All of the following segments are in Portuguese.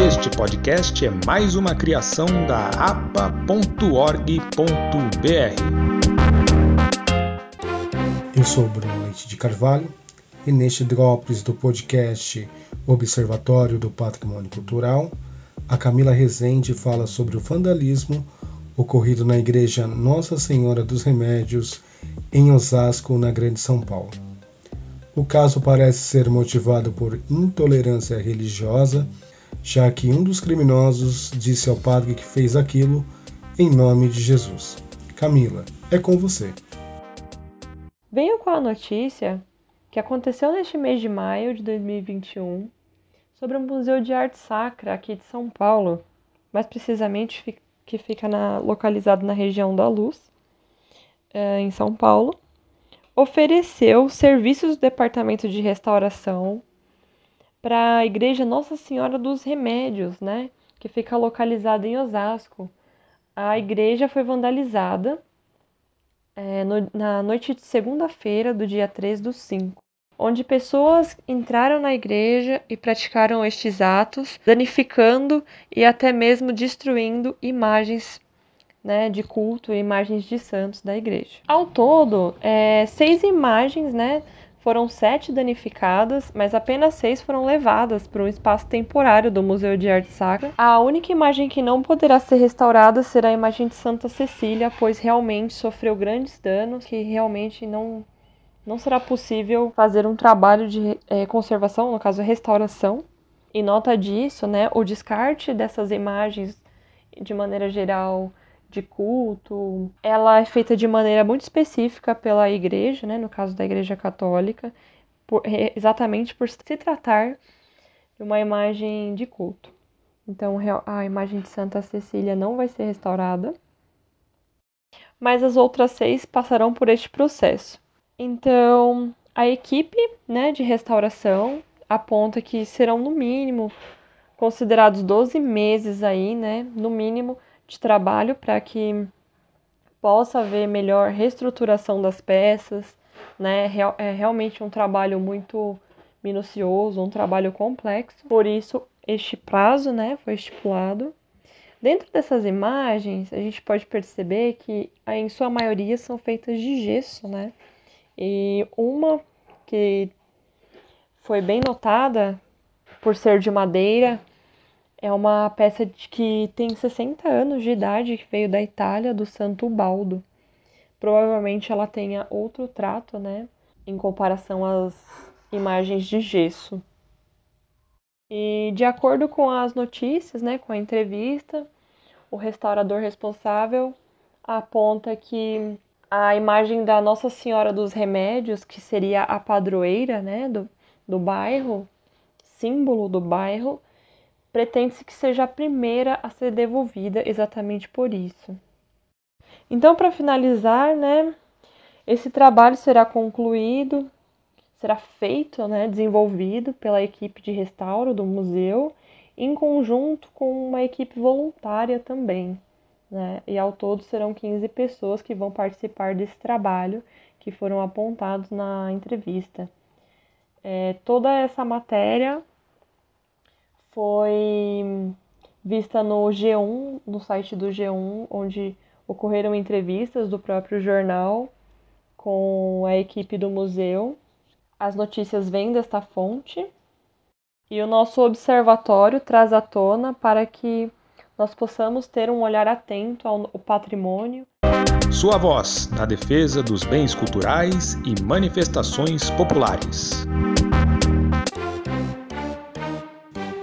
Este podcast é mais uma criação da apa.org.br. Eu sou Bruno Leite de Carvalho e neste Drops do podcast Observatório do Patrimônio Cultural, a Camila Rezende fala sobre o vandalismo ocorrido na Igreja Nossa Senhora dos Remédios em Osasco, na Grande São Paulo. O caso parece ser motivado por intolerância religiosa, já que um dos criminosos disse ao padre que fez aquilo em nome de Jesus. Camila, é com você. Venho com a notícia que aconteceu neste mês de maio de 2021 sobre o Museu de Arte Sacra aqui de São Paulo, mais precisamente que fica na, localizado na região da Luz, eh, em São Paulo ofereceu serviços do departamento de restauração para a igreja Nossa Senhora dos Remédios, né, que fica localizada em Osasco. A igreja foi vandalizada é, no, na noite de segunda-feira, do dia 3 do 5, onde pessoas entraram na igreja e praticaram estes atos, danificando e até mesmo destruindo imagens né, de culto e imagens de santos da igreja. Ao todo, é, seis imagens, né, foram sete danificadas, mas apenas seis foram levadas para um espaço temporário do Museu de Arte Sacra. A única imagem que não poderá ser restaurada será a imagem de Santa Cecília, pois realmente sofreu grandes danos que realmente não não será possível fazer um trabalho de é, conservação, no caso restauração. E nota disso, né, o descarte dessas imagens de maneira geral de culto, ela é feita de maneira muito específica pela igreja, né, no caso da Igreja Católica, por, exatamente por se tratar de uma imagem de culto. Então, a imagem de Santa Cecília não vai ser restaurada, mas as outras seis passarão por este processo. Então, a equipe né, de restauração aponta que serão, no mínimo, considerados 12 meses aí, né, no mínimo, de trabalho para que possa haver melhor reestruturação das peças, né? É realmente um trabalho muito minucioso, um trabalho complexo. Por isso, este prazo, né, foi estipulado. Dentro dessas imagens, a gente pode perceber que, em sua maioria, são feitas de gesso, né? E uma que foi bem notada por ser de madeira é uma peça de, que tem 60 anos de idade, que veio da Itália, do Santo Baldo. Provavelmente ela tenha outro trato, né, em comparação às imagens de gesso. E de acordo com as notícias, né, com a entrevista, o restaurador responsável aponta que a imagem da Nossa Senhora dos Remédios, que seria a padroeira, né, do, do bairro, símbolo do bairro, pretende-se que seja a primeira a ser devolvida exatamente por isso. Então, para finalizar, né, esse trabalho será concluído, será feito, né, desenvolvido pela equipe de restauro do museu, em conjunto com uma equipe voluntária também. Né? E ao todo serão 15 pessoas que vão participar desse trabalho que foram apontados na entrevista. É, toda essa matéria foi vista no G1, no site do G1, onde ocorreram entrevistas do próprio jornal com a equipe do museu. As notícias vêm desta fonte e o nosso observatório traz à tona para que nós possamos ter um olhar atento ao patrimônio. Sua voz na defesa dos bens culturais e manifestações populares.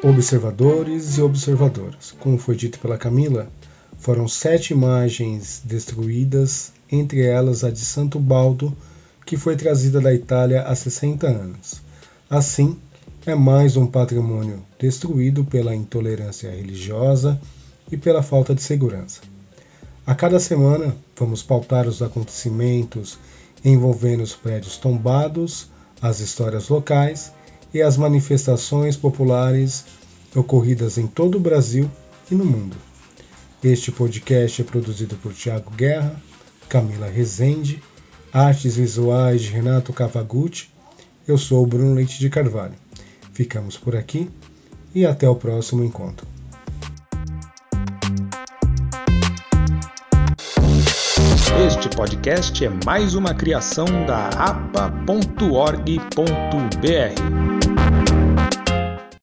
Observadores e observadoras. Como foi dito pela Camila, foram sete imagens destruídas, entre elas a de Santo Baldo, que foi trazida da Itália há 60 anos. Assim, é mais um patrimônio destruído pela intolerância religiosa e pela falta de segurança. A cada semana, vamos pautar os acontecimentos envolvendo os prédios tombados, as histórias locais e as manifestações populares ocorridas em todo o Brasil e no mundo. Este podcast é produzido por Tiago Guerra, Camila Rezende, artes visuais de Renato Cavagutti. Eu sou o Bruno Leite de Carvalho. Ficamos por aqui. e até o próximo encontro. Este podcast é mais uma criação da apa.org.br.